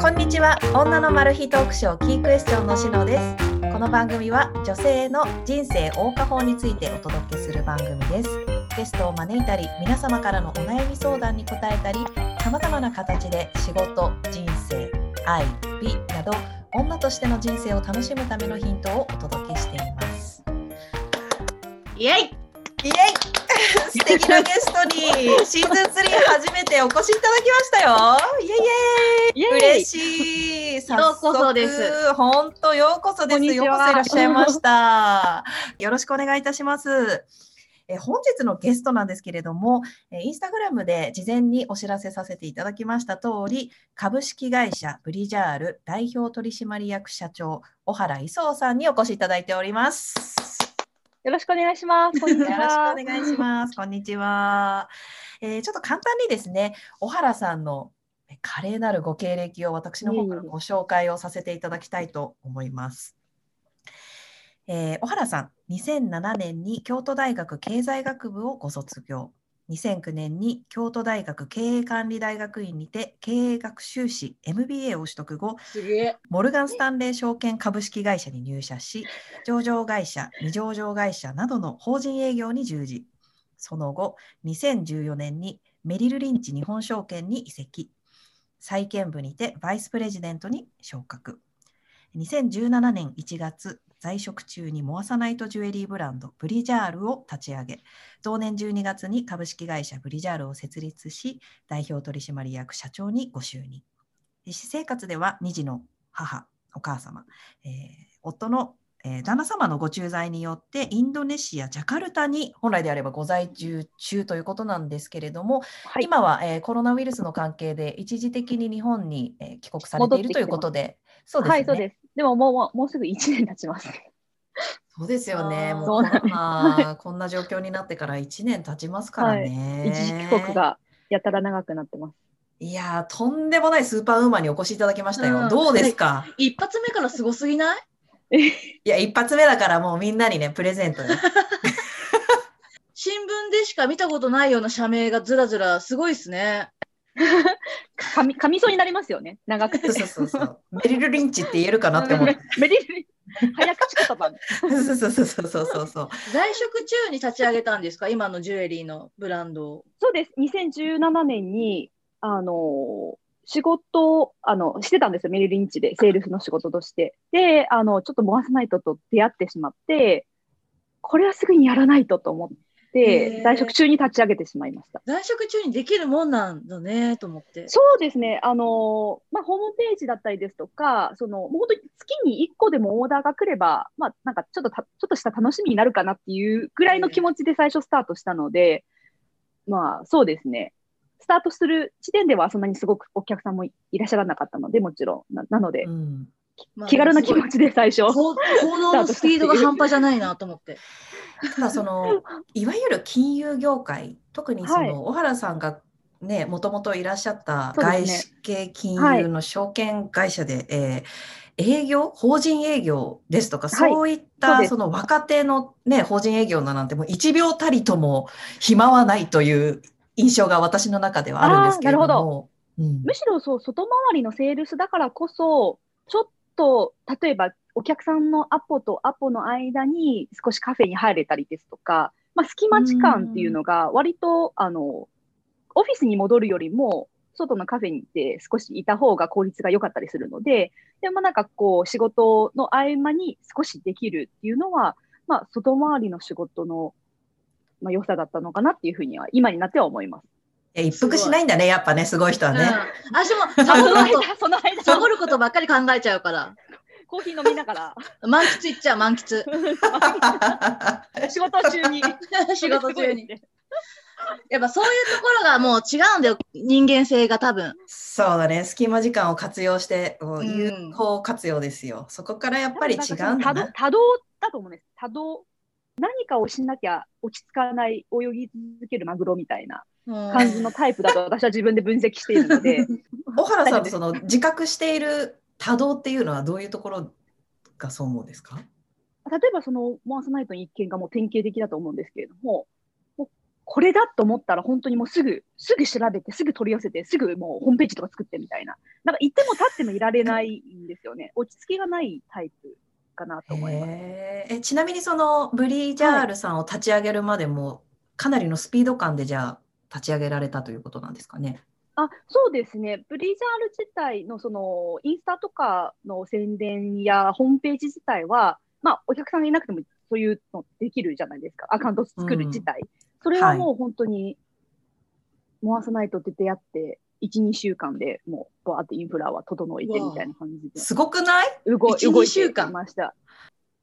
こんにちは。女のマル秘トークショーキークエスチョンのしのです。この番組は女性の人生謳歌法についてお届けする番組です。ゲストを招いたり皆様からのお悩み相談に答えたり様々な形で仕事人生愛美など女としての人生を楽しむためのヒントをお届けしています。イエイ。イエイ 素敵なゲストにシーズン3初めてお越しいただきましたよ。イエイイエイ嬉しい。ようこそです。本当ようこそです。ようこそいらっしゃいました。よろしくお願いいたします。え本日のゲストなんですけれども、えインスタグラムで事前にお知らせさせていただきました通り、株式会社ブリジャール代表取締役社長、小原磯さんにお越しいただいております。よろしくお願いします。よろしは。くお願いします。こんにちは。えーちょっと簡単にですね、小原さんのえ華麗なるご経歴を私の方からご紹介をさせていただきたいと思います。えー小原さん、2007年に京都大学経済学部をご卒業。2009年に京都大学経営管理大学院にて経営学修士 MBA を取得後。モルガン・スタンレー証券株式会社に入社し、上場会社、未上場会社などの法人営業に従事。その後、2014年にメリル・リンチ日本証券に移籍。債券部にてバイスプレジデントに昇格。2017年1月、在職中にモアサナイトジュエリーブランドブリジャールを立ち上げ、同年12月に株式会社ブリジャールを設立し、代表取締役社長にご就任。私生活では2児の母、お母様、えー夫の、えー旦那様のご駐在によってインドネシア・ジャカルタに本来であればご在住中ということなんですけれども、はい、今は、えーコロナウイルスの関係で一時的に日本に、えー帰国されているということで、そうですね。はい、そうです。でももうもうすぐ1年経ちます。そうですよね。もうそうなんですコロナこんな状況になってから1年経ちますからね。一時帰国がやたら長くなってます。いやーとんでもないスーパーウーマンにお越しいただきましたよ。うんどうですか、一発目からすごすぎない？いや、一発目だからもうみんなにね、プレゼントよ。新聞でしか見たことないような社名がずらずらすごいですね。噛み噛みそうになりますよね。長くてそう。そうそう。メリル・リンチって言えるかなって思って。メリル早口言葉。そうそうそうそうそうそうそう。在職中に立ち上げたんですか？今のジュエリーのブランドを。そうです。2017年にあの仕事をあのしてたんですよ。メリルリンチでセールスの仕事として。で、あのちょっとモアスナイトと出会ってしまって、これはすぐにやらないとと思っ在職中に立ち上げてしまいました。在職中にできるもんなんだねと思って。そうですね、あのまあ、ホームページだったりですとか、そのもう本当に月に1個でもオーダーが来れば、まあ、なんかちょっとたちょっとした楽しみになるかなっていうぐらいの気持ちで最初スタートしたので、まあそうですね、スタートする時点ではそんなにすごくお客さんもいらっしゃらなかったので、もちろん。ななので、うん。まあ気軽な気持ちで最初。行動のスピードが半端じゃないなと思って。ただその、いわゆる金融業界、特にその、はい。小原さんがね、もともといらっしゃった外資系金はい融の証券会社で、えー営業、法人営業ですとか、はい。そういったその若手のね、法人営業のなんてもう1秒たりとも暇はないという印象が私の中ではあるんですけれども。うん。むしろそう外回りのセールスだからこそ、ちょっと例えばお客さんのアポとアポの間に少しカフェに入れたりですとか、まあ、隙間時間っていうのが割とあのオフィスに戻るよりも外のカフェに行って少しいた方が効率が良かったりするので、でもなんかこう仕事の合間に少しできるっていうのは、まあ、外回りの仕事の、まあ、良さだったのかなっていうふうには今になっては思います。え一服しないんだね、やっぱね、すごい人はうん、ね。私もサボること、その間、サボることばっかり考えちゃうから。コーヒー飲みながら。満喫いっちゃう、満喫。仕事中に。仕事中に。やっぱそういうところがもう違うんだよ、人間性が多分。そうだね、隙間時間を活用して、こううん有効活用ですよ。そこからやっぱり違うんだ多動な。多動だと思うんです。多動。何かをしなきゃ落ち着かない、泳ぎ続けるマグロみたいな感じのタイプだと私は自分で分析しているので、小原さんとその自覚している多動っていうのはどういうところがそう思うんですか？例えばそのモアサナイトの一件がもう典型的だと思うんですけれども、もうこれだと思ったら本当にもうすぐ、すぐ調べて、すぐ取り寄せて、すぐもうホームページとか作ってみたいな。なんかいても立ってもいられないんですよね。落ち着きがないタイプかなと思います。えちなみにそのブリジャールさんを立ち上げるまでも、かなりのスピード感でじゃあ立ち上げられたということなんですかね？あそうですね、ブリジャール自体のそのインスタとかの宣伝やホームページ自体は、まあ、お客さんがいなくてもそういうのできるじゃないですか、アカウント作る自体。それはもう本当に、回さないとって出会って、1、2週間でもう、バーってインフラは整えてみたいな感じで。すごくない？動い1動い2週間。ました。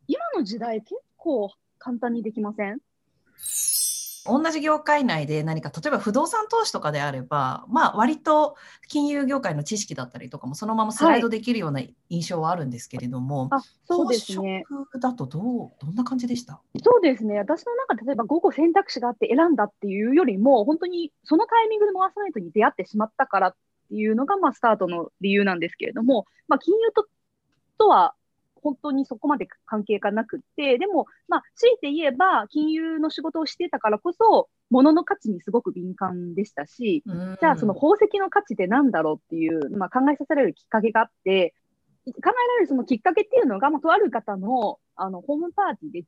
今の時代、結構簡単にできません？同じ業界内で何か例えば不動産投資とかであれば、まあ、割と金融業界の知識だったりとかもそのままスライドできるような印象はあるんですけれども、あそうですね。だとどうどんな感じでした？そうですね。私の中で例えば午後選択肢があって選んだっていうよりも、本当にそのタイミングで回さないとに出会ってしまったからっていうのが、まあ、スタートの理由なんですけれども、まあ、金融ととは本当にそこまで関係がなくって、でも、まあ、強いて言えば、金融の仕事をしてたからこそ、物の価値にすごく敏感でしたし、じゃあその宝石の価値って何だろうっていう、まあ、考えさせられるきっかけがあって、考えられるそのきっかけっていうのが、まあ、とある方のあのホームパーティーで13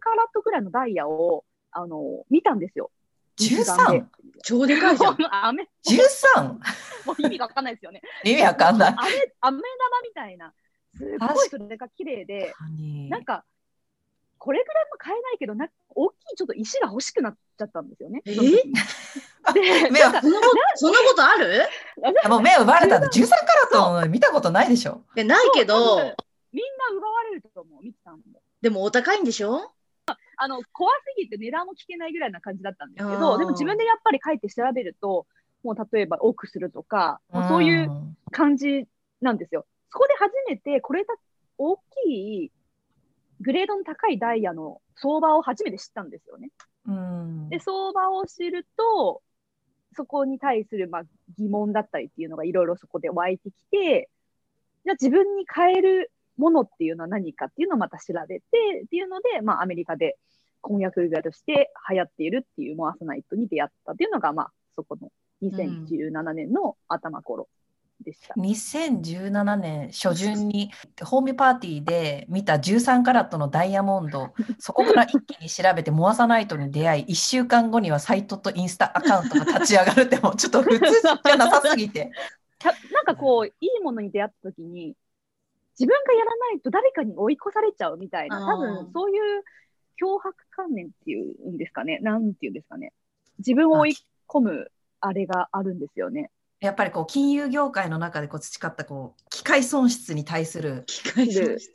カラットぐらいのダイヤをあの見たんですよ。13? 超でかいじゃん。アメ 13? もう意味がわかんないですよね。意味わかんない。アメアメ玉みたいな、すごい。それが綺麗で、なんか、これぐらいも買えないけど、なんか大きいちょっと石が欲しくなっちゃったんですよね。え？で、目をなんかそんなこと、そんなことある？もう目を奪われたんだ。13カラット見たことないでしょ。いやないけど、みんな奪われると思う、ミキさんも。でもお高いんでしょ？あの怖すぎて値段も聞けないぐらいな感じだったんですけど、でも自分でやっぱり書いて調べると、もう例えば多くするとか、もうそういううん感じなんですよ。そこで初めてこれだ大きいグレードの高いダイヤの相場を初めて知ったんですよね。うんで、相場を知ると、そこに対するまあ疑問だったりっていうのがいろいろそこで湧いてきて、じゃあ自分に買えるものっていうのは何かっていうのをまた調べてっていうので、まあアメリカで婚約指輪として流行っているっていうモアサナイトに出会ったっていうのが、まあそこの2017年の頭頃でした。2017年初旬にホームパーティーで見た13カラットのダイヤモンドそこから一気に調べてモアサナイトに出会い1週間後にはサイトとインスタアカウントが立ち上がるってもう ちょっと普通じゃなさすぎてたなんかこう、いいものに出会った時に、自分がやらないと誰かに追い越されちゃうみたいな、多分そういう脅迫観念っていうんですかね、なんていうんですかね。自分を追い込むあれがあるんですよね。やっぱりこう金融業界の中でこう培ったこう機械損失に対する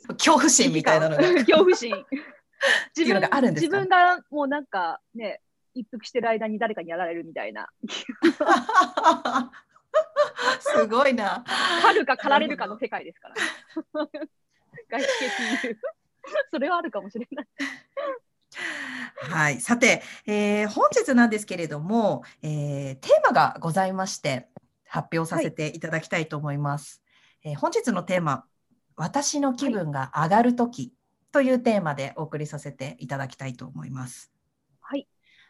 恐怖心みたいなのが恐怖心。っていうのがあるんですか自分がもうなんかね、一服してる間に誰かにやられるみたいな。すごいな。狩るか狩られるかの世界ですから。外資系金融。それはあるかもしれない。はい、さて、えー本日なんですけれども、えーテーマがございまして発表させていただきたいと思います。えー本日のテーマ「私の気分が上がるとき」というテーマでお送りさせていただきたいと思います。はい。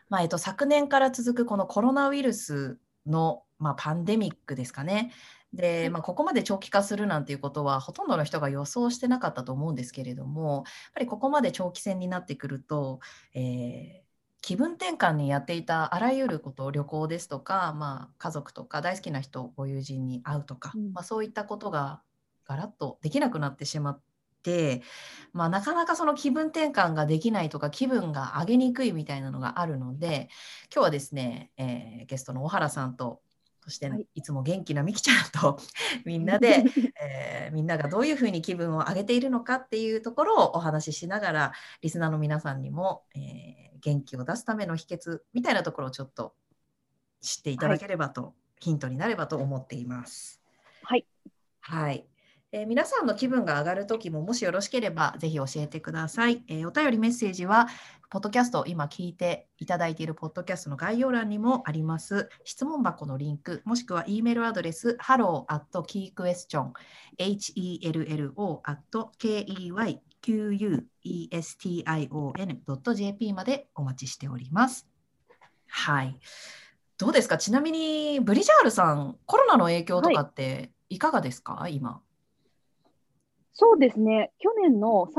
まあえっと、昨年から続くこのコロナウイルスの、まあ、パンデミックですかね。で、まあ、ここまで長期化するなんていうことはほとんどの人が予想してなかったと思うんですけれどもやっぱりここまで長期戦になってくると、えー気分転換にやっていたあらゆること旅行ですとか、まあ、家族とか大好きな人ご友人に会うとか、うん。まあ、そういったことがガラッとできなくなってしまって、まあ、なかなかその気分転換ができないとか気分が上げにくいみたいなのがあるので今日はですね、えーゲストの小原さんとそしてはいいつも元気なみきちゃんと みんなで、えーみんながどういうふうに気分を上げているのかっていうところをお話ししながらリスナーの皆さんにも、えー元気を出すための秘訣みたいなところをちょっと知っていただければと、ヒントになればと思っています。はい。はい。えー皆さんの気分が上がるときももしよろしければぜひ教えてください。えーお便りメッセージはポッドキャスト今聞いていただいているポッドキャストの概要欄にもあります質問箱のリンクもしくは E メールアドレス hello at keyquestion hello at keyquestion.jp までお待ちしております。はい。どうですか？ちなみにブリジャールさんコロナの影響とかっていかがですか？今。そうですね、去年の 3,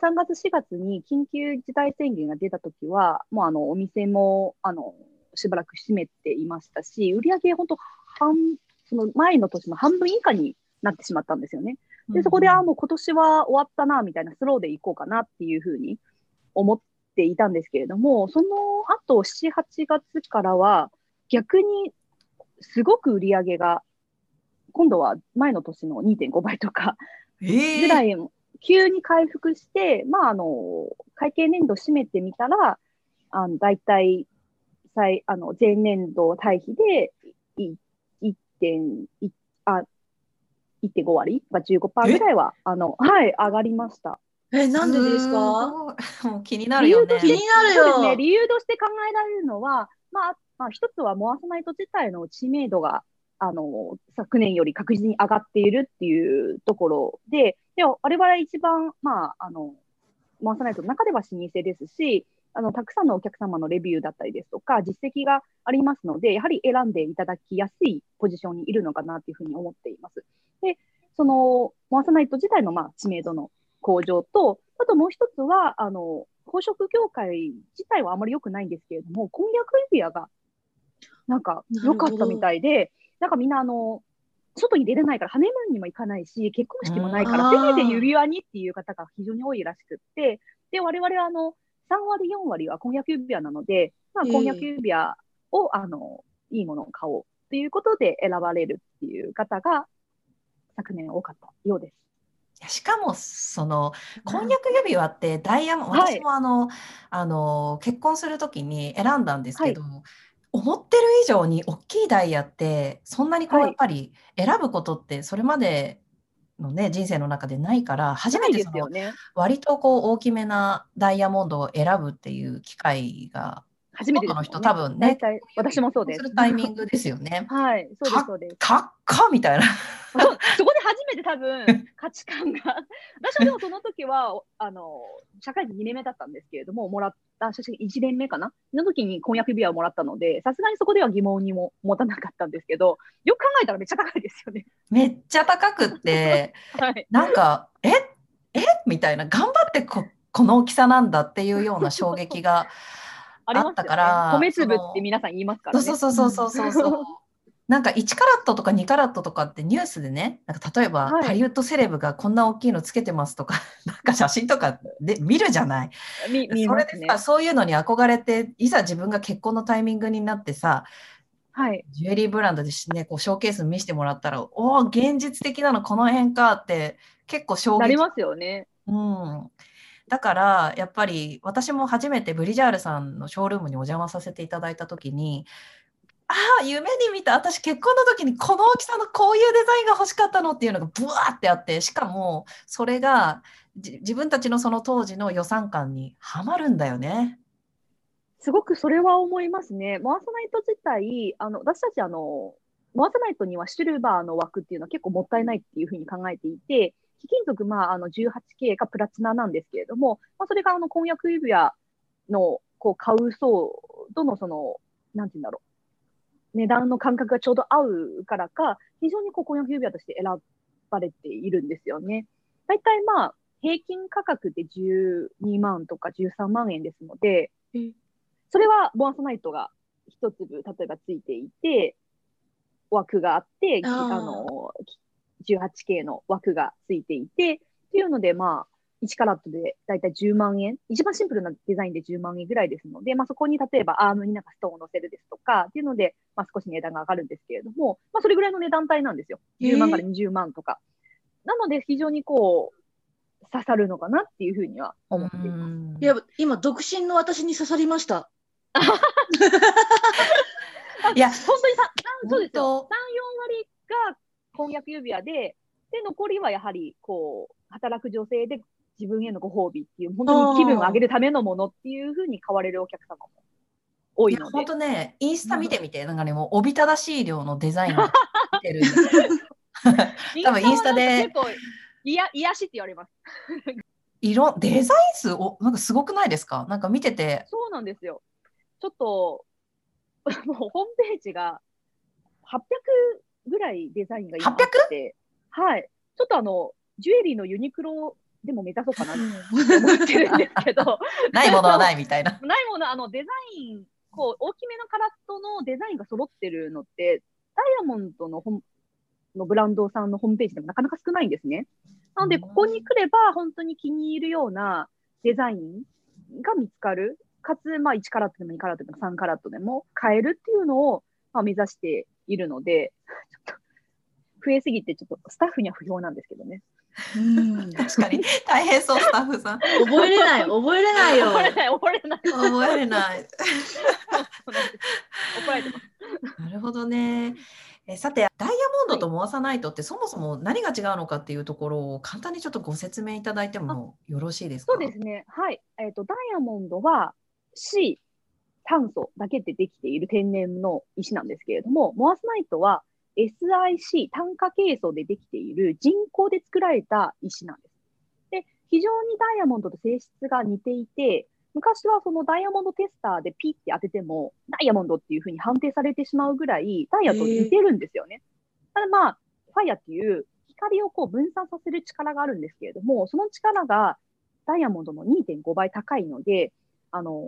3月、4月に緊急事態宣言が出たときは、もうあのお店もあのしばらく閉めていましたし、売り上げ本当半、その前の年の半分以下になってしまったんですよね。で、そこで、あもう今年は終わったな、みたいな、スローでいこうかなっていうふうに思っていたんですけれども、その後、7、8月からは、逆にすごく売り上げが、今度は前の年の2.5倍とかぐらい、急に回復して、まあ、あの、会計年度締めてみたら、あの、大体、最、あの、前年度対比で、1.1、あ、1.5割、まあ、15%ぐらいは、あの、はい、上がりました。え、なんでですか？もう気になるよね。気になるよ。ね、理由として考えられるのは、まあ、まあ、一つはモアサナイト自体の知名度が、あの、昨年より確実に上がっているっていうところで、でも、我々一番、まあ、あの、モアサナイトの中では老舗ですし、あの、たくさんのお客様のレビューだったりですとか、実績がありますので、やはり選んでいただきやすいポジションにいるのかなというふうに思っています。で、その、モアサナイト自体の、まあ、知名度の向上と、あともう一つは、あの、宝飾業界自体はあまり良くないんですけれども、婚約指輪が、なんか、良かったみたいで、なんかみんな、あの、外に出れないから、ハネムーンにも行かないし、結婚式もないから、せめて指輪にっていう方が非常に多いらしくって、で、我々は、あの、3割、4割は婚約指輪なので、まあ、婚約指輪を、あの、いいものを買おうということで選ばれるっていう方が、昨年多かったようです。しかもその婚約指輪ってダイヤモンド、はい。私もあのあの結婚する時に選んだんですけど、思ってる以上に大きいダイヤってそんなにこうはいやっぱり選ぶことってそれまでのね人生の中でないから初めてそのですよね。割とこう大きめなダイヤモンドを選ぶっていう機会が初めての人多分ね私もそうです。するタイミングですよね。はい、そうです、そうです。かっかみたいな。そこで初めて多分価値観が私はでもその時はあの社会人2年目だったんですけれどももらった写真1年目かな？の時に婚約指輪をもらったのでさすがにそこでは疑問にも持たなかったんですけどよく考えたらめっちゃ高いですよね。めっちゃ高くって。はい、なんか、え？え？みたいな、頑張ってここの大きさなんだっていうような衝撃が あったから米粒って皆さん言いますからね。そうそうそうそうそうそう。なんか1カラットとか2カラットとかってニュースでね、なんか例えば、はいハリウッドセレブがこんな大きいのつけてますとか、なんか写真とかで見るじゃない。見見そ。れでさ、そういうのに憧れて、いざ自分が結婚のタイミングになってさ、はい、ジュエリーブランドでしね、こうショーケース見せてもらったら、おお、現実的なのこの辺かって結構衝撃なりますよね。うん、だからやっぱり私も初めてブリジャールさんのショールームにお邪魔させていただいた時にああ夢に見た私結婚の時にこの大きさのこういうデザインが欲しかったのっていうのがブワーってあってしかもそれが自分たちのその当時の予算感にはまるんだよね。すごくそれは思いますね。モアサナイト自体、あの私たちあの、モアサナイトにはシルバーの枠っていうのは結構もったいないっていうふうに考えていて、貴金属、まあ、あの 18K かプラチナなんですけれども、まあ、それがあの婚約指輪のこう買う層とのその、なんて言うんだろう、値段の感覚がちょうど合うからか、非常にこう婚約指輪として選ばれているんですよね。大体まあ、平均価格で12万とか13万円ですので、それはボアソナイトが一粒、例えばついていて、枠があって、あの、18K の枠がついていて、っていうので、まあ、1カラットでだいたい10万円、一番シンプルなデザインで10万円ぐらいですので、まあ、そこに例えばアームになんかストーンを乗せるですとか、っていうので、まあ、少し値段が上がるんですけれども、まあ、それぐらいの値段帯なんですよ。10万から20万とか。なので、非常にこう、刺さるのかなっていうふうには思っています。うんいや、今、独身の私に刺さりました。いや本当にさ、三そうですよ。本3、4割が婚約指輪で、で、残りはやはり、こう、働く女性で自分へのご褒美っていう、本当に気分を上げるためのものっていうふうに買われるお客様も多いので本。当ねインスタ見てみてなんかねもうおびただしい量のデザインが 出てるんですよ多分インスタで結構、いや、癒しって言われます。色デザイン数おなんかすごくないですか？なんか見ててそうなんですよ。ちょっと、もうホームページが800ぐらいデザインが今あって、はい。ちょっとあの、ジュエリーのユニクロでも目指そうかなと思ってるんですけど、ないものはないみたいな。ないもの、あの、デザイン、こう、大きめのカラットのデザインが揃ってるのって、ダイヤモンドの本のブランドさんのホームページでもなかなか少ないんですね。なので、うんここに来れば、本当に気に入るようなデザインが見つかる。かつ、まあ、1カラットでも2カラットでも3カラットでも買えるっていうのを、まあ、目指しているので、ちょっと、増えすぎて、ちょっとスタッフには不評なんですけどね。うん確かに大変そうスタッフさん。覚えれない、覚えれないよ。怒れない、怒れない。覚えれない。てます。なるほどね。えさてダイヤモンドとモアサナイトってそもそも何が違うのかっていうところを簡単にちょっとご説明いただいてもよろしいですか？そうですね。はい。えっ、と、ダイヤモンドは C、炭素だけでできている天然の石なんですけれども、モアスナイトは SiC、炭化ケイ素でできている人工で作られた石なんです。で、非常にダイヤモンドと性質が似ていて、昔はそのダイヤモンドテスターでピッて当てても、ダイヤモンドっていうふうに判定されてしまうぐらい、ダイヤと似てるんですよね。ただまあ、ファイアっていう光をこう分散させる力があるんですけれども、その力がダイヤモンドの2.5倍高いので、あの、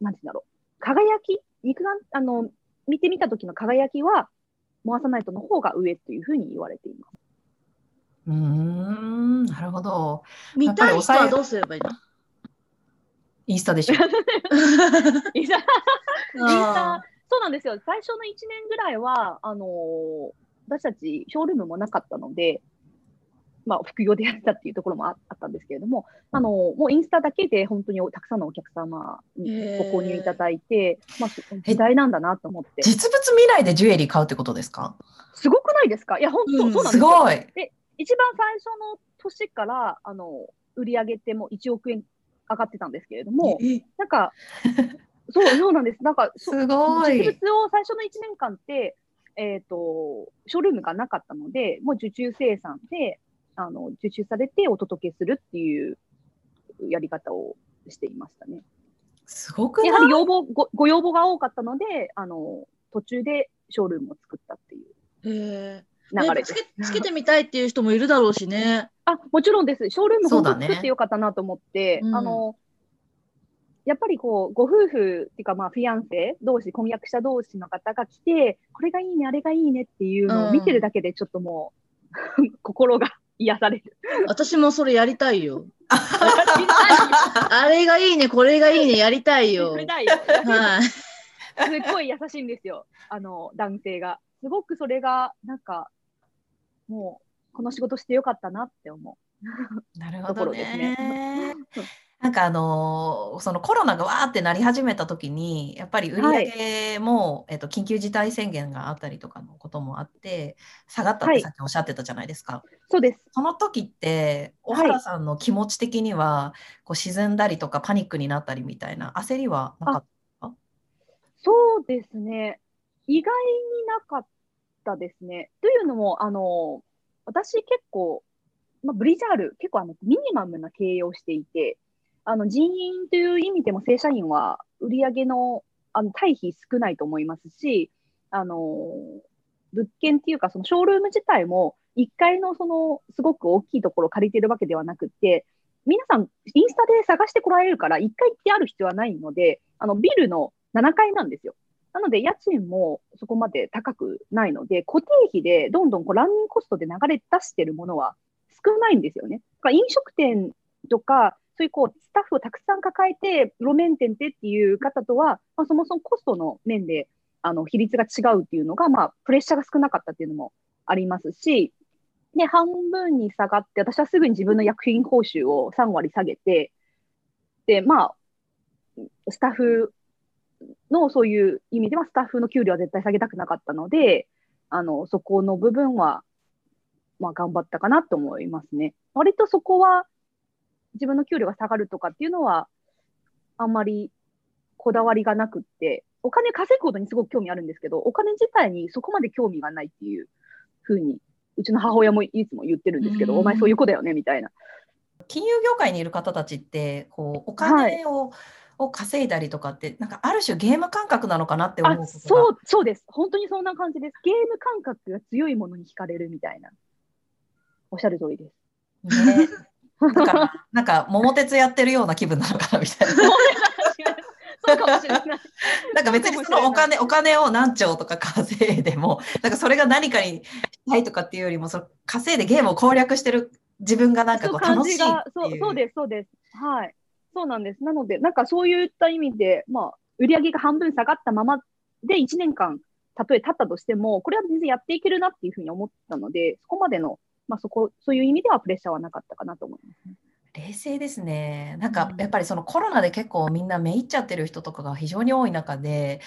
なんて言うんだろう。輝き肉眼、あの、見てみた時の輝きは、モアサナイトの方が上というふうに言われています。うーんなるほど。見たい人はどうすればいいの？インスタでしょ。インスタあそうなんですよ。最初の1年ぐらいは、あのー私たちショールームもなかったので、まあ、副業でやってたっていうところもああったんですけれども、あのーもうインスタだけで本当にたくさんのお客様にご購入いただいて、まあ、そ時代なんだなと思って。実物未来でジュエリー買うってことですか？すごくないですか？いや、本当、うんそうなんですすよ。ごい。一番最初の年から、あの、売り上げってもう1億円上がってたんですけれども、えなんか、そう、そうなんです。なんか、そすご実い。物を最初の1年間って、えっ、と、ショールームがなかったので、もう受注生産で、あの、受注されてお届けするっていうやり方をしていましたね。すごくない？やはり要望ご、ご要望が多かったので、あの、途中でショールームを作ったっていうへえ。流れです。つけ つけてみたいっていう人もいるだろうしね。あ、もちろんです。ショールームそうだね本当作ってよかったなと思って、うんあの、やっぱりこう、ご夫婦っていうか、まあ、フィアンセ同士、婚約者同士の方が来て、これがいいね、あれがいいねっていうのを見てるだけで、ちょっともう、心が癒される。私もそれやりたいよ。あれがいいね、これがいいね、やりたいよ。はい。すっごい優しいんですよ、あの、男性が。すごくそれが、なんか、もう、この仕事してよかったなって思なるほとこどろですねね。なんかあのーそのコロナがわーってなり始めた時にやっぱり売り上げも、えっと、緊急事態宣言があったりとかのこともあって下がったっはいてさっきおっしゃってたじゃないですか。う。そうです。その時って小原さんの気持ち的には、こう沈んだりとかパニックになったりみたいな焦りはなかったそうですね。意外になかったですね。というのも、あの、私結構、まあ、ブリジャール、結構あのミニマムな経営をしていて、あの人員という意味でも正社員は売上のあの対比少ないと思いますし、あの、物件っていうか、そのショールーム自体も、1階のそのすごく大きいところを借りてるわけではなくて、皆さん、インスタで探してこられるから、1階ってある必要はないので、あのビルの7階なんですよ。なので、家賃もそこまで高くないので、固定費でどんどんこうランニングコストで流れ出してるものは少ないんですよね。だから飲食店とか、そういうこうスタッフをたくさん抱えて、路面店でっていう方とは、まあ、そもそもコストの面であの比率が違うっていうのが、まあ、プレッシャーが少なかったっていうのもありますし、で、半分に下がって、私はすぐに自分の薬品報酬を3割下げて、で、まあ、スタッフのそういう意味では、スタッフの給料は絶対下げたくなかったので、あの、そこの部分は、まあ、頑張ったかなと思いますね。割とそこは、自分の給料が下がるとかっていうのは、あんまりこだわりがなくって、お金稼ぐことにすごく興味あるんですけど、お金自体にそこまで興味がないっていうふうに、うちの母親もいつも言ってるんですけど、うんお前そういう子だよねみたいな。金融業界にいる方たちってこうお金をを稼いだりとかって、なんかある種ゲーム感覚なのかなって思う。そうそうです。本当にそんな感じです。ゲーム感覚が強いものに惹かれるみたいな。おっしゃる通りです。ね。だから、なんか桃鉄やってるような気分なのかなみたいな。そうかもしれない。なんか別にそのお金、お金を何兆とか稼いでも、なんかそれが何かにしたいとかっていうよりも、その稼いでゲームを攻略してる自分がなんかこうそう楽しいってそう。そうです、そうです。はい。そうなんです。なので、なんかそういった意味で、まあ、売り上げが半分下がったままで1年間、たとえ経ったとしても、これは全然やっていけるなっていうふうに思ったので、そこまでの、まあ、そこ、そういう意味ではプレッシャーはなかったかなと思いますね。冷静ですね。なんかうんやっぱりそのコロナで結構みんなめいっちゃってる人とかが非常に多い中で、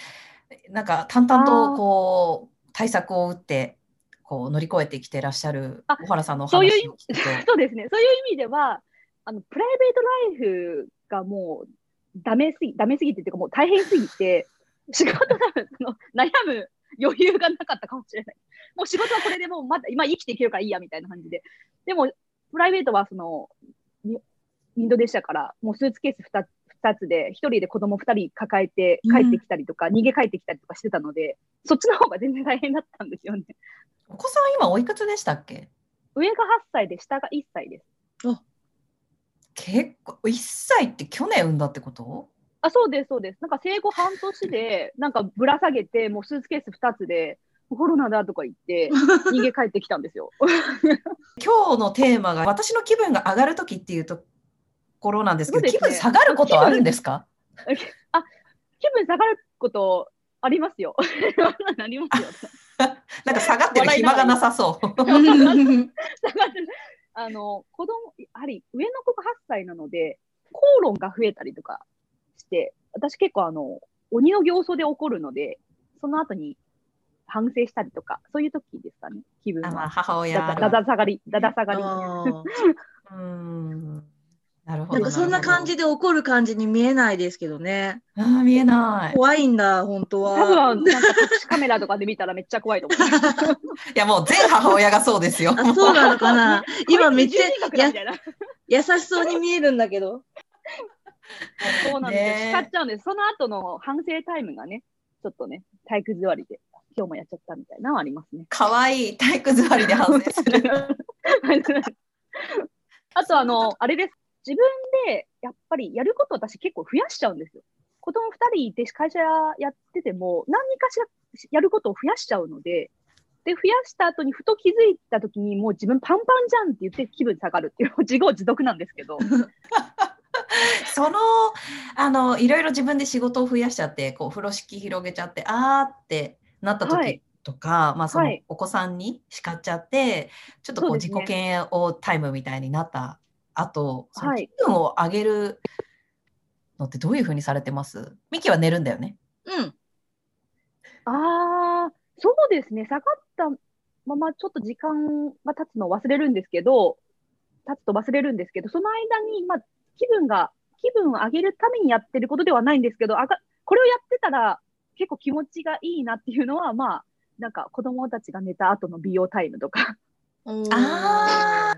なんか淡々とこう対策を打ってこう乗り越えてきてらっしゃるあ小原さんのおそういう話 そうですね。そういう意味では、あの、プライベートライフがもう、ダメすぎ、ダメすぎてっていうかもう大変すぎて、仕事多分、その、悩む余裕がなかったかもしれない。もう仕事はこれでもうまだ、今生きていけるからいいや、みたいな感じで。でも、プライベートはその、にインドネシアからもうスーツケース 2, 2つで、1人で子供2人抱えて帰ってきたりとか、逃げ帰ってきたりとかしてたので、そっちの方が全然大変だったんですよね。お子さん今おいくつでしたっけ？上が8歳で、下が1歳です。結構1歳って去年産んだってこと？あ、そうです、そうです。なんか生後半年で、なんかぶら下げて、もうスーツケース2つで、コロナだとか言って、逃げ帰ってきたんですよ。今日のテーマが私の気分が上がる時っていうところなんですけど、ね気分下がることはあるんですか？気分下がることありますよ。ありますよ。なんか下がってる暇がなさそう。下がるあの、子供、やはり上の子が8歳なので、口論が増えたりとかして、私結構あの、鬼の形相で怒るので、その後に反省したりとか、そういう時ですかね、気分あまあは。母親だだだ下がり、だだ下がり。うーんなるほど。なんかそんな感じで。で怒る感じに見えないですけどね。あー見えない。怖いんだ、本当多は。分、なんか隠しカメラとかで見たらめっちゃ怖いと思う。いやもう全母親がそうですよ。あ、そうなのかな。今めっちゃこいつ二重人格だみたいな優しそうに見えるんだけど。そうなんですね。叱っちゃうんです。その後の反省タイムがね、ちょっとね、体育座りで、今日もやっちゃったみたいなのはありますね。可愛い体育座りで反省する。あと、あの、あれです。自分で、やっぱりやること私結構増やしちゃうんですよ。子供2人いて会社やってても、何かしらやることを増やしちゃうので、で、増やした後にふと気づいた時にもう自分パンパンじゃんって言って気分下がるっていう自業自得なんですけど。そのあのいろいろ自分で仕事を増やしちゃってこう風呂敷広げちゃってあーってなった時はいとか、まあそのはいお子さんに叱っちゃってちょっとこう自己嫌悪タイムみたいになった後、そのはい気分を上げるのってどういうふうにされてます？ミキは寝るんだよね。うん。ああ、そうですね。下がったままちょっと時間が経つのを忘れるんですけど、経つと忘れるんですけど、その間に、まあ、気分が、気分を上げるためにやってることではないんですけど、あがこれをやってたら結構気持ちがいいなっていうのは、まあ、なんか子供たちが寝た後の美容タイムとか。あ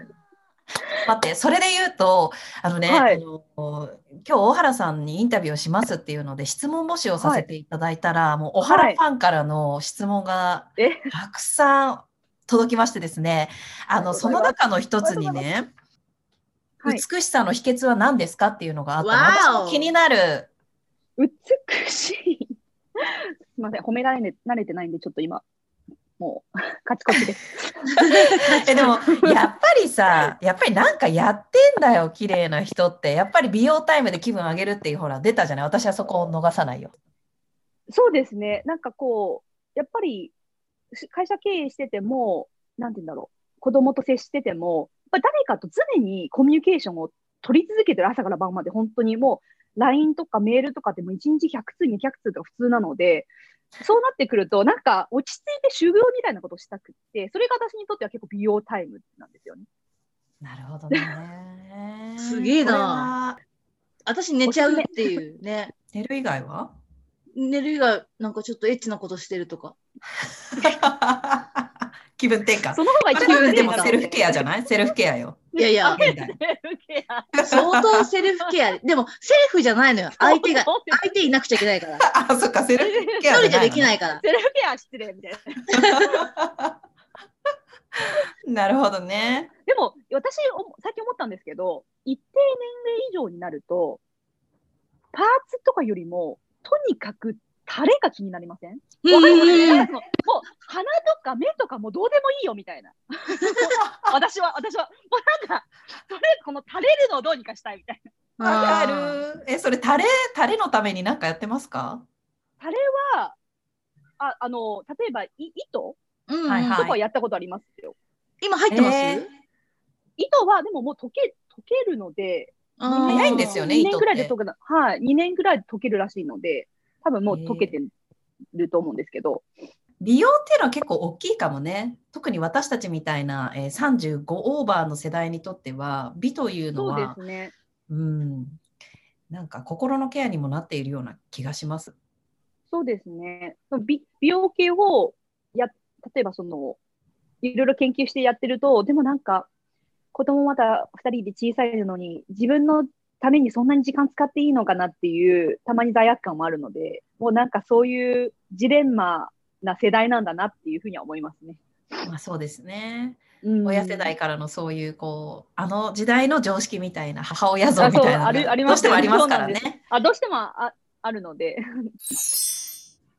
待ってそれで言うとあのね、はい。あの今日大原さんにインタビューをしますっていうので質問募集をさせていただいたら、もう小原はいファンからの質問がえ、たくさん届きましてですね、あのその中の一つにね、はい。美しさの秘訣は何ですかっていうのがあったのわお私も気になる。美しい。すみません、褒められね慣れてないんで、ちょっと今、もう、カチコチです。えでもやっぱりさ、やっぱりなんかやってんだよ、綺麗な人って。やっぱり美容タイムで気分上げるっていうほら出たじゃない？私はそこを逃さないよ。そうですね。なんかこう、やっぱりし会社経営してても、なんて言うんだろう、子供と接してても、ぱ誰かと常にコミュニケーションを取り続けてる朝から晩まで、本当にもう、LINE とかメールとかでも1日100通、200通とか普通なので、そうなってくると、なんか落ち着いて修行みたいなことをしたくって、それが私にとっては結構美容タイムなんですよね。なるほどね。すげえな私寝ちゃうっていうね。寝る以外は？寝る以外、なんかちょっとエッチなことしてるとか。気分転換。その方が一番でもセルフケアじゃない？セルフケアよ。いやいや、現代セルフケア。相当セルフケア。でも、セルフじゃないのよ。相手が、相手いなくちゃいけないから。あ、そっか、セルフケア一人じゃできいないから。セルフケア失礼みたいな。なるほどね。でも、私、お最近思ったんですけど、一定年齢以上になると、パーツとかよりも、とにかくタレが気になりません？もう鼻とか目とかもうどうでもいいよみたいな。私は、私は、もうなんか、とりあえずこの垂れるのをどうにかしたいみたいな。わかる。え、それ、タレ、タレのために何かやってますか？タレは、ああの、例えばい糸？うんうん。はいはい。とかはやったことありますよ。今入ってます、えー。糸はでももう溶け、溶けるので、早いんですよね2糸って年ぐらいで溶ける、はい、2年ぐらいで溶けるらしいので、多分もう溶けてると思うんですけど、美容っていうのは結構大きいかもね。特に私たちみたいな、えー、35オーバーの世代にとっては、美というのそうでは、すね。うん、なんか心のケアにもなっているような気がします。そうですね。美美容系をや、例えばその、いろいろ研究してやってると、でもなんか、子供まだ2人で小さいのに、自分のためにそんなに時間使っていいのかなっていう、たまに罪悪感もあるので、もうなんかそういうジレンマな世代なんだなっていうふうには思いますね。まあそうですね。うん親世代からのそういうこうあの時代の常識みたいな母親像みたいなどうしてもありますからね。あどうしてもああるので。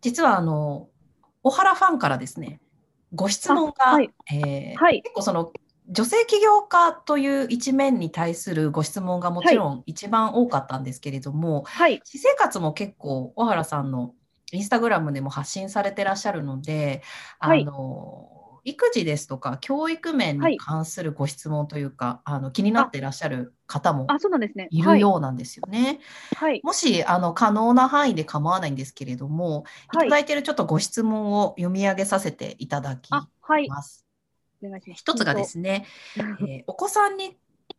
実はあの小原ファンからですねご質問が、あはいえーはい。結構その女性起業家という一面に対するご質問がもちろん一番多かったんですけれども、はい。私生活も結構小原さんのインスタグラムでも発信されてらっしゃるので、はいあの育児ですとか教育面に関するご質問というか、あの気になっていらっしゃる方も。いるようなんですよね。はい。はい。もしあの可能な範囲で構わないんですけれども、い、はいただいているちょっとご質問を読み上げさせていただき。ます。お願いします。一つがですね。えーお子さんに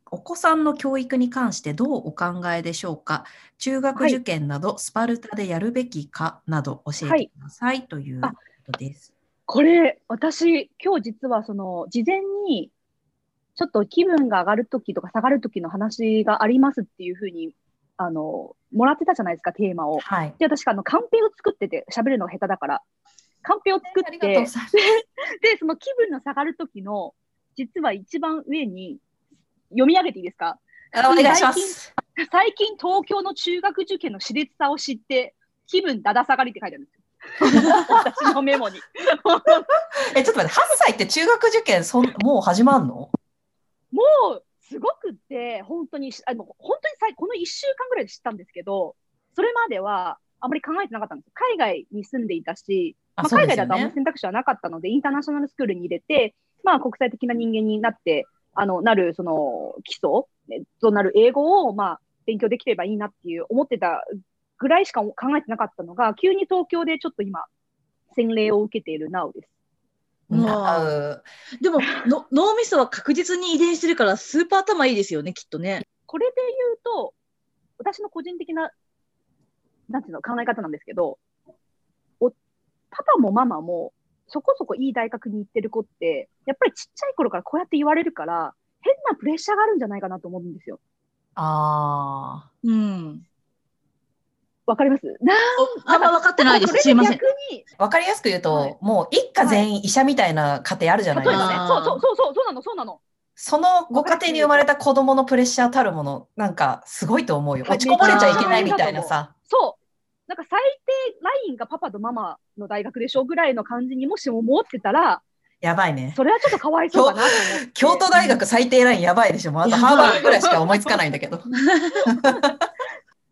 お子さんの教育に関してどうお考えでしょうか？中学受験などスパルタでやるべきかなど教えてくださいということです。これ、私、今日実はその、事前に、ちょっと気分が上がるときとか下がるときの話がありますっていうふうに、あの、もらってたじゃないですか、テーマを。はい。で、私、あの、カンペを作ってて、喋るのが下手だから。カンペを作ってございます。で、その気分の下がるときの、実は一番上に、読み上げていいですか？あお願いします。最近東京の中学受験の熾烈さを知って、気分だだ下がりって書いてあるんですよ。私のメモに。え、ちょっと待って、8歳って中学受験そんもう始まんの？もうすごくって、本当にし、あの本当にさいこの1週間ぐらいで知ったんですけど、それまではあまり考えてなかったんです。海外に住んでいたし、まあ、海外だとあんまね。選択肢はなかったので、インターナショナルスクールに入れて、まあ、国際的な人間になって、あのなるその基礎えとなる英語を、まあ、勉強できればいいなっていう思ってたぐらいしか考えてなかったのが、急に東京でちょっと今、洗礼を受けている Now です。うんなうでも の、脳みそは確実に遺伝してるから、スーパー頭いいですよね、きっとね。これで言うと、私の個人的な、なんていうの、考え方なんですけど、おパパもママも、そこそこいい大学に行ってる子って、やっぱりちっちゃい頃からこうやって言われるから、変なプレッシャーがあるんじゃないかなと思うんですよ。あうん。わかります？なおあんま分かってないです。すいません逆。に、あ。わかりやすく言うと、はいもう一家全員医者みたいな家庭あるじゃないですか。あーそうそうそうそう、そうなの、そうなの。そのご家庭に生まれた子供のプレッシャーたるもの、なんかすごいと思うよ。はい落ちこぼれちゃいけないみたいなさ。そう。なんか最低ラインがパパとママの大学でしょぐらいの感じにもしも思ってたら、やばいね。それはちょっとかわいそうかな。京都大学最低ラインやばいでしょ。もうあとやばいハーバードぐらいしか思いつかないんだけど。だか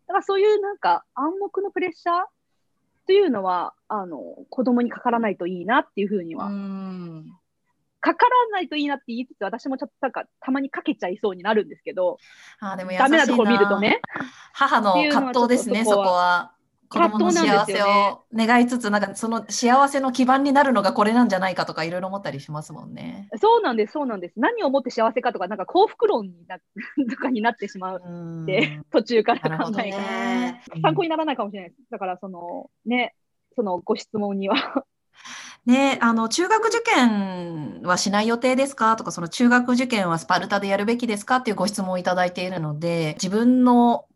らそういうなんか暗黙のプレッシャーというのは、あの、子供にかからないといいなっていうふうにうは、ん。かからないといいなって言いつつ、私もちょっとなんかたまにかけちゃいそうになるんですけど、あーでもダメなところ見るとね。母の葛藤ですね、そこは。子供の幸せを願いつつ、なんかその幸せの基盤になるのがこれなんじゃないかとかいろいろ思ったりしますもんね。そうなんです、そうなんです。何をもって幸せかとか、なんか幸福論になとかになってしまうう。んで、途中から考えが。ね。参考にならないかもしれないです。だから、その、ね、そのご質問には。ね、あの中学受験はしない予定ですか？とか、その中学受験はスパルタでやるべきですか？っていうご質問をいただいているので、自分の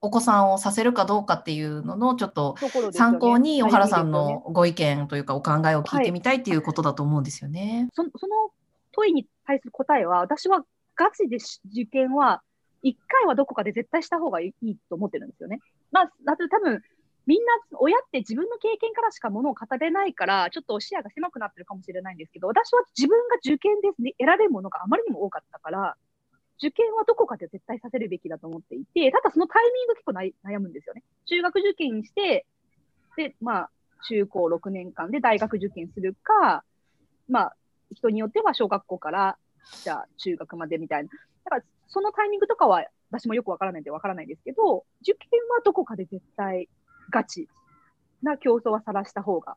お子さんをさせるかどうかっていうののちょっと参考に小原さんのご意見というかお考えを聞いてみたいっていうことだと思うんですよね。そその問いに対する答えは、私はガチでし受験は、一回はどこかで絶対した方がいいと思ってるんですよね。まあ、多分、みんな親って自分の経験からしかものを語れないから、ちょっと視野が狭くなってるかもしれないんですけど、私は自分が受験で、ね、得られるものがあまりにも多かったから、受験はどこかで絶対させるべきだと思っていて、ただそのタイミング結構な悩むんですよね。中学受験して、で、まあ、中高6年間で大学受験するか、まあ、人によっては小学校から、じゃあ中学までみたいな。だから、そのタイミングとかは私もよくわからないんでわからないですけど、受験はどこかで絶対ガチな競争はさらした方が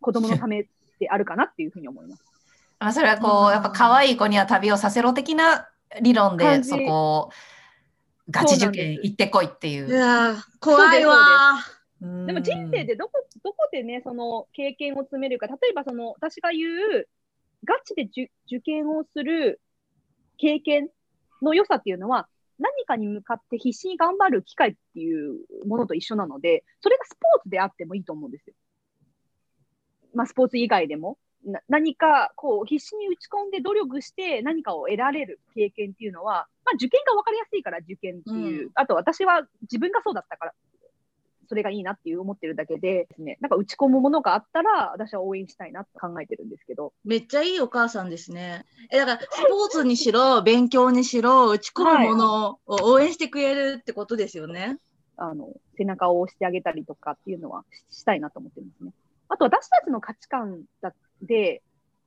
子供のためであるかなっていうふうに思います。まあ、それはこう、やっぱ可愛い子には旅をさせろ的な理論で、そこをガチ受験行ってこいってい。いうやー怖いわうんでも人生でどこ、どこでね、その経験を積めるか、例えばその私が言う、ガチで受受験をする経験の良さっていうのは、何かに向かって必死に頑張る機会っていうものと一緒なので、それがスポーツであってもいいと思うんですよ。まあ、スポーツ以外でも。な何かこう必死に打ち込んで努力して何かを得られる経験っていうのは、まあ、受験が分かりやすいから受験っていう、うんあと私は自分がそうだったからそれがいいなっていう思ってるだけでですね、なんか打ち込むものがあったら、私は応援したいなと考えてるんですけど。めっちゃいいお母さんですね。え、だから、スポーツにしろ、勉強にしろ、打ち込むものを応援してくれるってことですよね。あの、背中を押してあげたりとかっていうのはししたいなと思ってますね。あと私たちの価値観だで、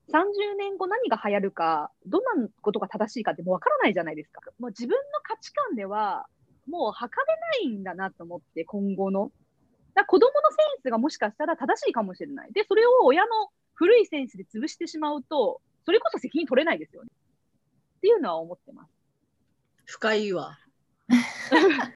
30年後何が流行るか、どんなことが正しいかってもうわからないじゃないですか。もう自分の価値観では、もう測れないんだなと思って、今後の。だ子供のセンスがもしかしたら正しいかもしれない。で、それを親の古いセンスで潰してしまうと、それこそ責任取れないですよね。っていうのは思ってます。深いわ。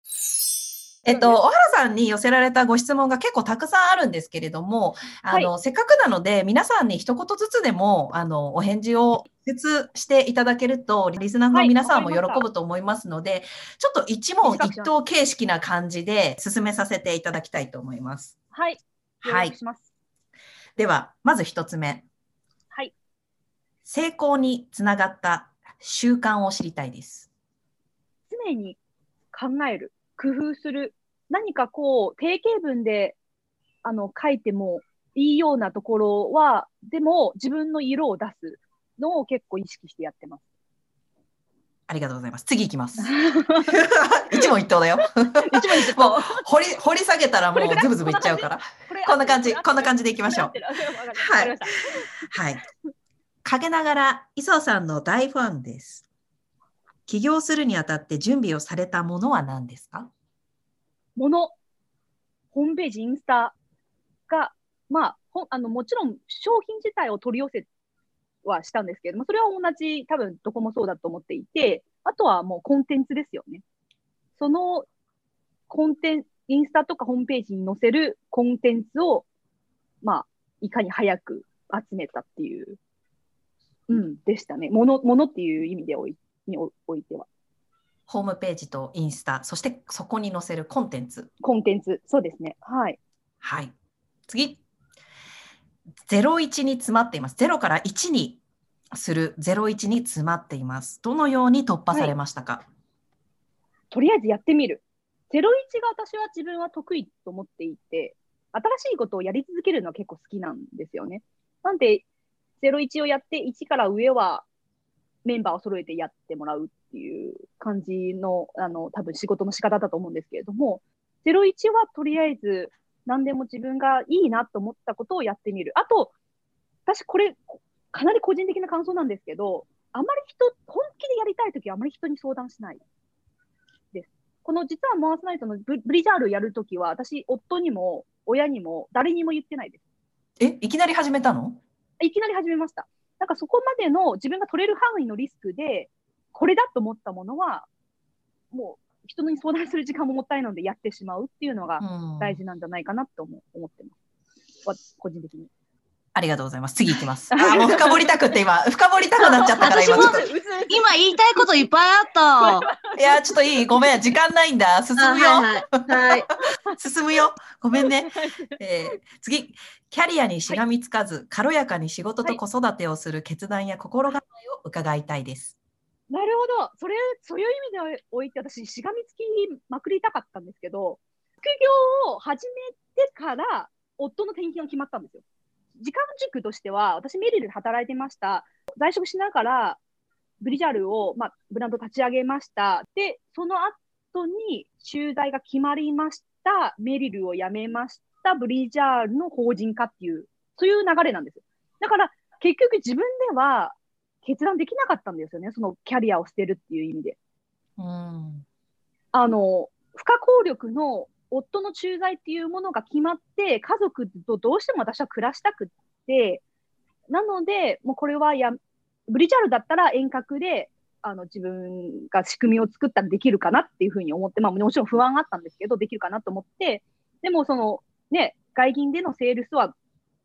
えっと、小原さんに寄せられたご質問が結構たくさんあるんですけれども、あの、せっかくなので、皆さんに一言ずつでも、あの、お返事を説していただけると、リスナーの皆さんも喜ぶと思いますので、ちょっと一問一答形式な感じで進めさせていただきたいと思います。はい。はい。では、まず一つ目。はい。成功につながった習慣を知りたいです。常に考える、工夫する、何かこう、定型文であの書いてもいいようなところは、でも自分の色を出すのを結構意識してやってます。ありがとうございます。次行きます。一問一答だよ。一問一もう答。掘り掘り下げたらもうズブズブいっちゃうから。こんな感じこんな感じでいきましょうはいはい。陰ながら、磯さんの大ファンです。起業するにあたって準備をされたものは何ですか？もの、ホームページ、インスタが、まあ、ほあのもちろん商品自体を取り寄せはしたんですけれども、それは同じ、多分どこもそうだと思っていて、あとはもうコンテンツですよね。そのコンテンツ、インスタとかホームページに載せるコンテンツを、まあ、いかに早く集めたっていう、うん、でしたね。もの、ものっていう意味でおいにおおいては。ホームページとインスタ、そしてそこに載せるコンテンツ。コンテンツ、そうですね。はい。はい。次。01に詰まっています。0から1にする01に詰まっています。どのように突破されましたか、とりあえずやってみる。01が私は自分は得意と思っていて、新しいことをやり続けるのは結構好きなんですよね。なんで、01をやって1から上はメンバーを揃えてやってもらうっていう感じの、あの、多分仕事の仕方だと思うんですけれども、01はとりあえず何でも自分がいいなと思ったことをやってみる。あと、私これ、かなり個人的な感想なんですけど、あまり人、本気でやりたいときはあまり人に相談しない。この実はモアスナイトのブブリジャールやるときは、私、夫にも親にも誰にも言ってないです。え、いきなり始めたの？いきなり始めました。なんかそこまでの自分が取れる範囲のリスクで、これだと思ったものは、もう人に相談する時間ももったいないのでやってしまうっていうのがうん大事なんじゃないかなと思思ってます。わ個人的に。ありがとうございます。次行きます。あーもう深掘りたくって今、深掘りたくなっちゃったから私も今。今言いたいこといっぱいあった。いや、ちょっといいごめん。時間ないんだ。進むよ。あはいはい。はい。進むよ。ごめんね。えー次、キャリアにしがみつかず、軽やかに仕事と子育てをする決断や心構えを伺いたいです。なるほど。それ、そういう意味でおいて、私、しがみつきまくりたかったんですけど、副業を始めてから、夫の転勤が決まったんですよ。時間軸としては、私、メリルで働いてました。在職しながら、ブリジャルを、まあ、ブランド立ち上げました。で、その後に、駐在が決まりました。メリルを辞めました。ブリジャールの法人化っていう、そういう流れなんですよ。だから、結局自分では決断できなかったんですよね。そのキャリアを捨てるっていう意味で。うん。あの、不可抗力の夫の駐在っていうものが決まって、家族とどうしても私は暮らしたくって、なので、もうこれはや、ブリジャールだったら遠隔で、あの、自分が仕組みを作ったらできるかなっていうふうに思って、まあもちろん不安あったんですけど、できるかなと思って、でもその、ね、外銀でのセールスは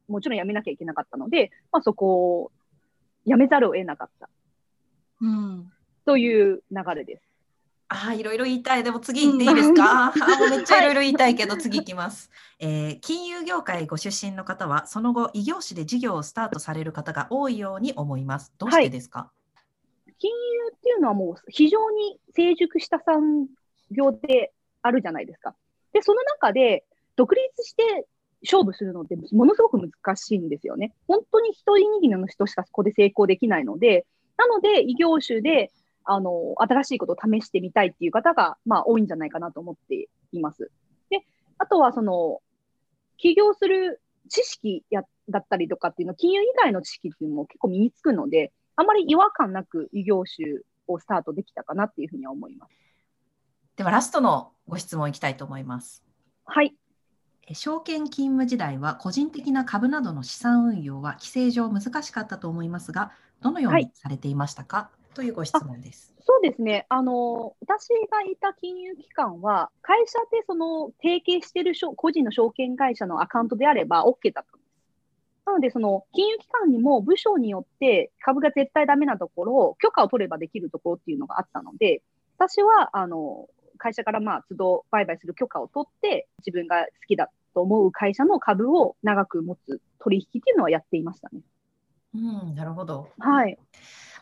もちろんやめなきゃいけなかったので、まあそこをやめざるを得なかったうん。という流れです。ああ、いろいろ言いたい。でも次行っていいですか、あめっちゃいろいろ言いたいけど、次行きます、えー金融業界ご出身の方は、その後、異業種で事業をスタートされる方が多いように思います。どうしてですか、金融っていうのはもう非常に成熟した産業であるじゃないですか。で、その中で独立して勝負するのってものすごく難しいんですよね。本当に一人握りの人しかそこで成功できないので、なので異業種であの新しいことを試してみたいっていう方が、まあ、多いんじゃないかなと思っています。で、あとはその起業する知識やだったりとかっていうの、金融以外の知識っていうのも結構身につくので、あまり違和感なく異業種をスタートできたかなっていうふうには思います。では、ラストのご質問いきたいと思います。はい。えー証券勤務時代は、個人的な株などの資産運用は規制上難しかったと思いますが、どのようはいにされていましたか、というご質問です。そうですね。あの、私がいた金融機関は、会社でその提携している証個人の証券会社のアカウントであれば OK だったんです。なので、その金融機関にも部署によって株が絶対ダメなところを許可を取ればできるところっていうのがあったので、私は、あの、会社からまあ、都度売買する許可を取って、自分が好きだと思う会社の株を長く持つ取引っていうのはやっていましたね。うん、なるほど。はい。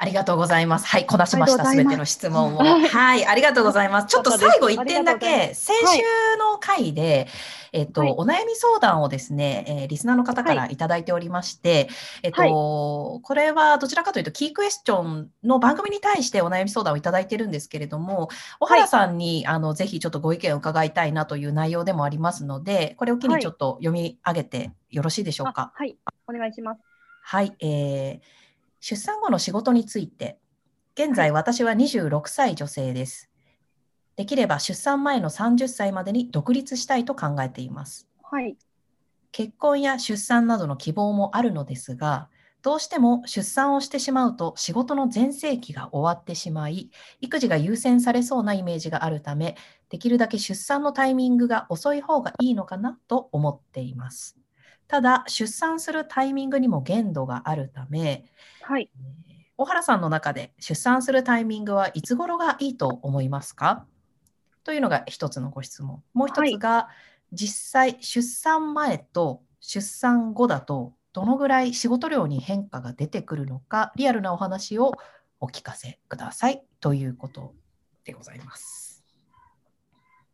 ありがとうございます。はい、こなしました。すすべての質問を。はいはい、ありがとうございます。ちょっと最後1点だけ、先週の回で、えっと、はいお悩み相談をですね、えーリスナーの方からいただいておりまして、えっと、はいこれはどちらかというと、キークエスチョンの番組に対してお悩み相談をいただいてるんですけれども、小原さんに、あのぜひちょっとご意見を伺いたいなという内容でもありますので、これを機にはいちょっと読み上げてよろしいでしょうあか。はい。お願いします。はい、えー出産後の仕事について、現在私は26歳女性です。できれば出産前の30歳までに独立したいと考えています。はい。結婚や出産などの希望もあるのですが、どうしても出産をしてしまうと仕事の全盛期が終わってしまい、育児が優先されそうなイメージがあるため、できるだけ出産のタイミングが遅い方がいいのかなと思っています。ただ、出産するタイミングにも限度があるため、はい。えー小原さんの中で出産するタイミングはいつ頃がいいと思いますか？というのが一つのご質問。もう一つが、実際出産前と出産後だとどのぐらい仕事量に変化が出てくるのかリアルなお話をお聞かせくださいということでございます。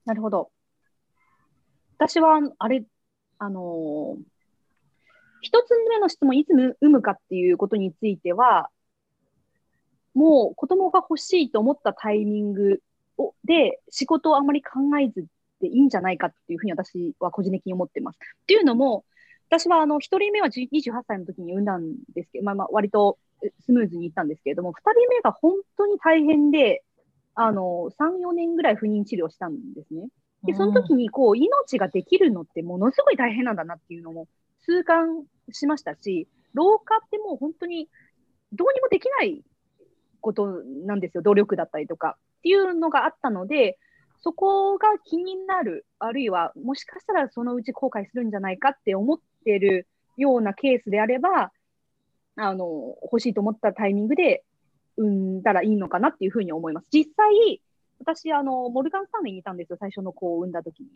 なるほど。私は、あれ、あのー一つ目の質問、いつ産むかっていうことについては、もう子供が欲しいと思ったタイミングをで仕事をあまり考えずでいいんじゃないかっていうふうに私は個人的に思ってます。っていうのも、私はあの一人目は28歳の時に産んだんですけど、まあ、まあ割とスムーズにいったんですけれども、二人目が本当に大変で、あの、3、4年ぐらい不妊治療したんですね。で、その時にこう、命ができるのってものすごい大変なんだなっていうのも痛感しましたし、老化ってもう本当にどうにもできないことなんですよ。努力だったりとかっていうのがあったので、そこが気になる、あるいはもしかしたらそのうち後悔するんじゃないかって思ってるようなケースであれば、あの、欲しいと思ったタイミングで産んだらいいのかなっていうふうに思います。実際、私、あの、モルガン・スタンレーにいたんですよ、最初の子を産んだ時に。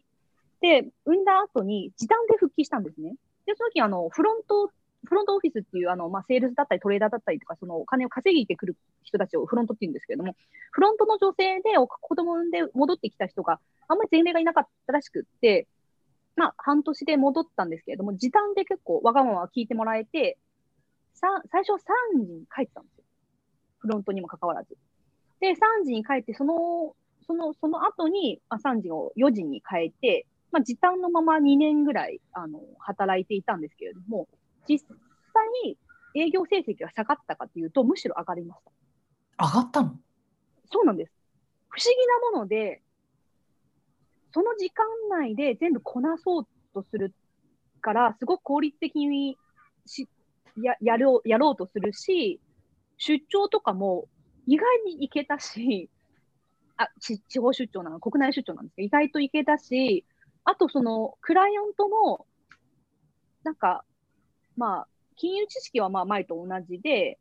で、産んだ後に時短で復帰したんですね。で、その時、あの、フロント、フロントオフィスっていう、あの、まあ、セールスだったりトレーダーだったりとか、そのお金を稼ぎてくる人たちをフロントって言うんですけれども、フロントの女性で子供を産んで戻ってきた人があんまり前例がいなかったらしくって、まあ、半年で戻ったんですけれども、時短で結構わがまま聞いてもらえて、さ最初は3時に帰ってたんですよ。フロントにもかかわらず。で、3時に帰って、その、その、その後に、あ、3時を4時に変えて、まあ、時短のまま2年ぐらい、あの、働いていたんですけれども、実際に営業成績が下がったかというと、むしろ上がりました。上がったの？そうなんです。不思議なもので、その時間内で全部こなそうとするから、すごく効率的にしややろうやろうとするし、出張とかも意外に行けたし、あ地地方出張なの、国内出張なんですけど、意外と行けたし、あとそのクライアントも、なんか、まあ、金融知識はまあ前と同じで、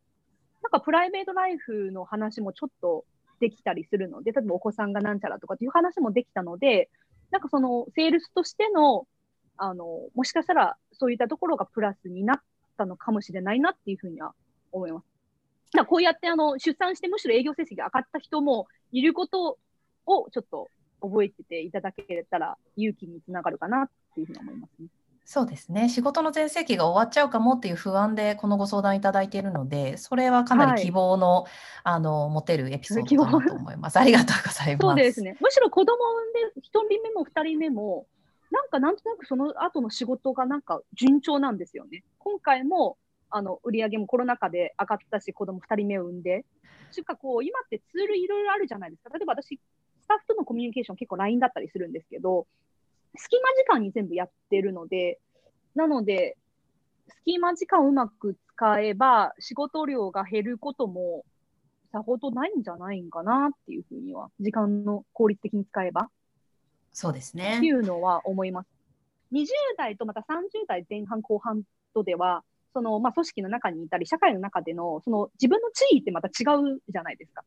なんかプライベートライフの話もちょっとできたりするので、例えばお子さんがなんちゃらとかっていう話もできたので、なんかそのセールスとしての、あの、もしかしたらそういったところがプラスになったのかもしれないなっていうふうには思います。だこうやってあの出産してむしろ営業成績が上がった人もいることをちょっと覚えてていただけたら勇気につながるかなっていうふうに思いますね。そうですね仕事の全盛期が終わっちゃうかもっていう不安でこのご相談いただいているのでそれはかなり希望のはい、あの持てるエピソードだと思います。ありがとうございます。そうですねむしろ子供を産んで1人目も2人目もなんかなんとなくその後の仕事がなんか順調なんですよね。今回もあの売り上げもコロナ禍で上がったし子供2人目を産んで。しかこう今ってツールいろいろあるじゃないですか。例えば私スタッフとのコミュニケーション結構 LINE だったりするんですけど隙間時間に全部やってるので、なので、隙間時間をうまく使えば、仕事量が減ることもさほどないんじゃないんかなっていうふうには、時間の効率的に使えば。そうですね。っていうのは思います。20代とまた30代前半後半とでは、そのまあ、組織の中にいたり、社会の中でのその自分の地位ってまた違うじゃないですか。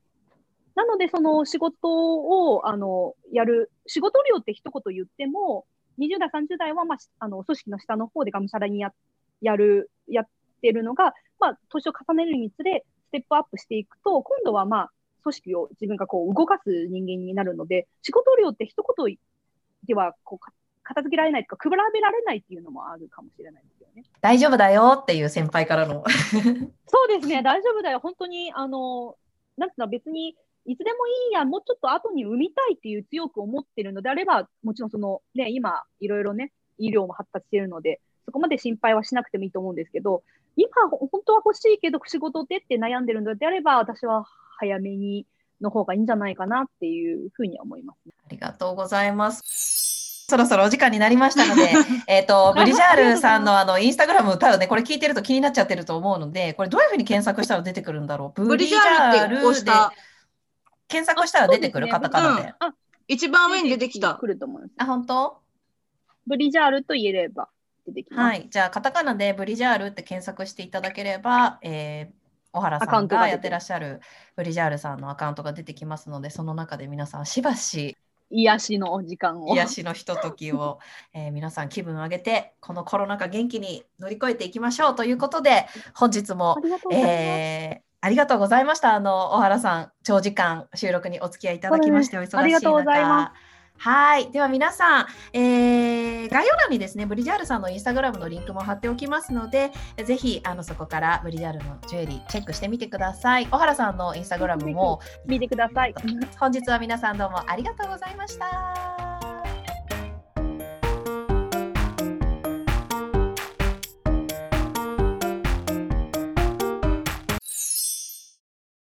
なので、その仕事をあのやる、仕事量って一言言っても、20代、30代は、まあ、あの組織の下の方でがむしゃらにややる、やってるのが、まあ、年を重ねるにつれ、ステップアップしていくと、今度は、まあ、組織を自分がこう動かす人間になるので、仕事量って一言ではこう片付けられないとか、比べられないっていうのもあるかもしれないですよね。大丈夫だよっていう先輩からの。そうですね、大丈夫だよ。本当に、あの、なんつうの、別にいつでもいいや、もうちょっと後に産みたいっていう強く思ってるのであれば、もちろんそのね、今、いろいろね、医療も発達しているので、そこまで心配はしなくてもいいと思うんですけど、今、本当は欲しいけど、仕事でって悩んでるのであれば、私は早めにの方がいいんじゃないかなっていうふうに思います、ありがとうございます。そろそろお時間になりましたので、えっと、ブリジャールさんのあのインスタグラム多分ね、これ聞いてると気になっちゃってると思うので、これどういうふうに検索したら出てくるんだろう？ブリジャールで検索したら出てくる、カタカナで。うん、一番上に出てきた。来ると思います。あ、本当？ブリジャールと言えれば出てきます。はい。じゃあ、カタカナでブリジャールって検索していただければ、えー、小原さんがやってらっしゃるブリジャールさんのアカウントが出てきますので、その中で皆さんしばし癒しの時間を癒しのひとときを、えー、皆さん気分を上げてこのコロナ禍元気に乗り越えていきましょうということで本日もえーありがとうございました。あの小原さん、長時間収録にお付き合いいただきましてお忙しい中。ありがとうございます。はい。では皆さん、えー、概要欄にですね、ブリジャールさんのインスタグラムのリンクも貼っておきますので、ぜひあのそこからブリジャールのジュエリーチェックしてみてください。小原さんのインスタグラムも見てください。本日は皆さんどうもありがとうございました。